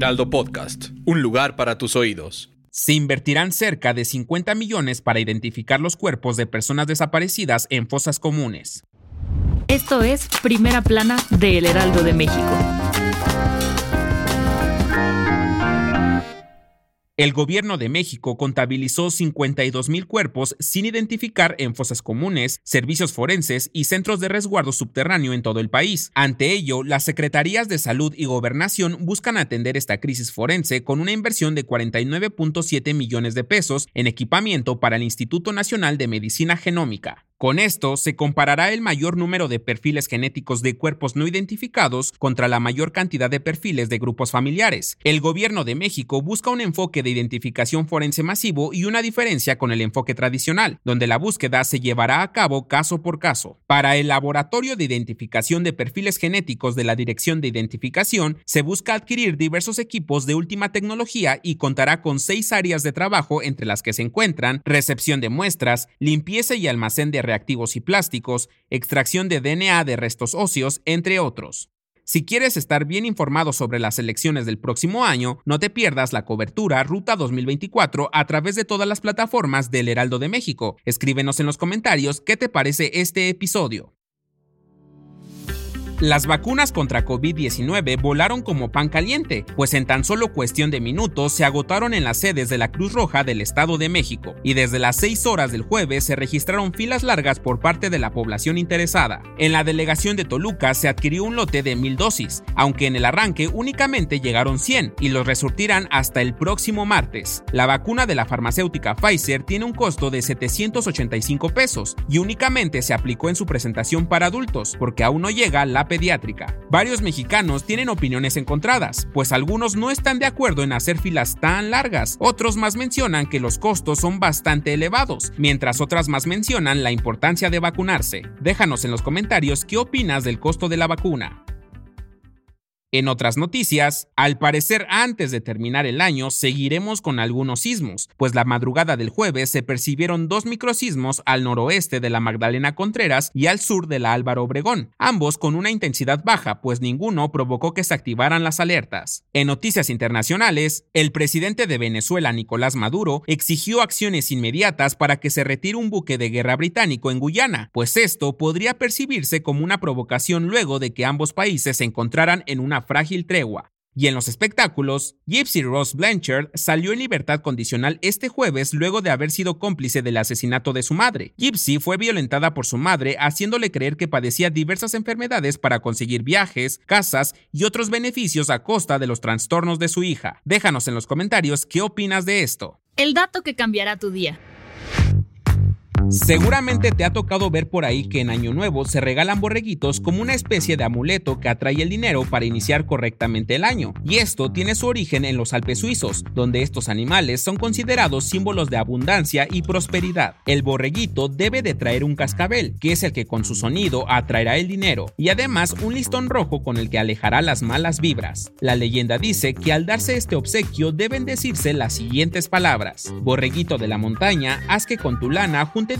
Heraldo Podcast, un lugar para tus oídos. Se invertirán cerca de 50 millones para identificar los cuerpos de personas desaparecidas en fosas comunes. Esto es Primera Plana de El Heraldo de México. El gobierno de México contabilizó 52 mil cuerpos sin identificar en fosas comunes, servicios forenses y centros de resguardo subterráneo en todo el país. Ante ello, las secretarías de salud y gobernación buscan atender esta crisis forense con una inversión de 49.7 millones de pesos en equipamiento para el Instituto Nacional de Medicina Genómica. Con esto se comparará el mayor número de perfiles genéticos de cuerpos no identificados contra la mayor cantidad de perfiles de grupos familiares. El gobierno de México busca un enfoque de identificación forense masivo y una diferencia con el enfoque tradicional, donde la búsqueda se llevará a cabo caso por caso. Para el Laboratorio de Identificación de Perfiles Genéticos de la Dirección de Identificación, se busca adquirir diversos equipos de última tecnología y contará con seis áreas de trabajo entre las que se encuentran recepción de muestras, limpieza y almacén de reactivos y plásticos, extracción de DNA de restos óseos, entre otros. Si quieres estar bien informado sobre las elecciones del próximo año, no te pierdas la cobertura Ruta 2024 a través de todas las plataformas del Heraldo de México. Escríbenos en los comentarios qué te parece este episodio. Las vacunas contra COVID-19 volaron como pan caliente, pues en tan solo cuestión de minutos se agotaron en las sedes de la Cruz Roja del Estado de México, y desde las 6 horas del jueves se registraron filas largas por parte de la población interesada. En la delegación de Toluca se adquirió un lote de mil dosis, aunque en el arranque únicamente llegaron 100 y los resurtirán hasta el próximo martes. La vacuna de la farmacéutica Pfizer tiene un costo de 785 pesos y únicamente se aplicó en su presentación para adultos, porque aún no llega la pediátrica. Varios mexicanos tienen opiniones encontradas, pues algunos no están de acuerdo en hacer filas tan largas, otros más mencionan que los costos son bastante elevados, mientras otras más mencionan la importancia de vacunarse. Déjanos en los comentarios qué opinas del costo de la vacuna. En otras noticias, al parecer antes de terminar el año seguiremos con algunos sismos, pues la madrugada del jueves se percibieron dos microsismos al noroeste de la Magdalena Contreras y al sur de la Álvaro Obregón, ambos con una intensidad baja, pues ninguno provocó que se activaran las alertas. En noticias internacionales, el presidente de Venezuela, Nicolás Maduro, exigió acciones inmediatas para que se retire un buque de guerra británico en Guyana, pues esto podría percibirse como una provocación luego de que ambos países se encontraran en una frágil tregua. Y en los espectáculos, Gypsy Rose Blanchard salió en libertad condicional este jueves luego de haber sido cómplice del asesinato de su madre. Gypsy fue violentada por su madre, haciéndole creer que padecía diversas enfermedades para conseguir viajes, casas y otros beneficios a costa de los trastornos de su hija. Déjanos en los comentarios qué opinas de esto. El dato que cambiará tu día. Seguramente te ha tocado ver por ahí que en Año Nuevo se regalan borreguitos como una especie de amuleto que atrae el dinero para iniciar correctamente el año. Y esto tiene su origen en los Alpes suizos, donde estos animales son considerados símbolos de abundancia y prosperidad. El borreguito debe de traer un cascabel, que es el que con su sonido atraerá el dinero, y además un listón rojo con el que alejará las malas vibras. La leyenda dice que al darse este obsequio deben decirse las siguientes palabras. Borreguito de la montaña, haz que con tu lana junte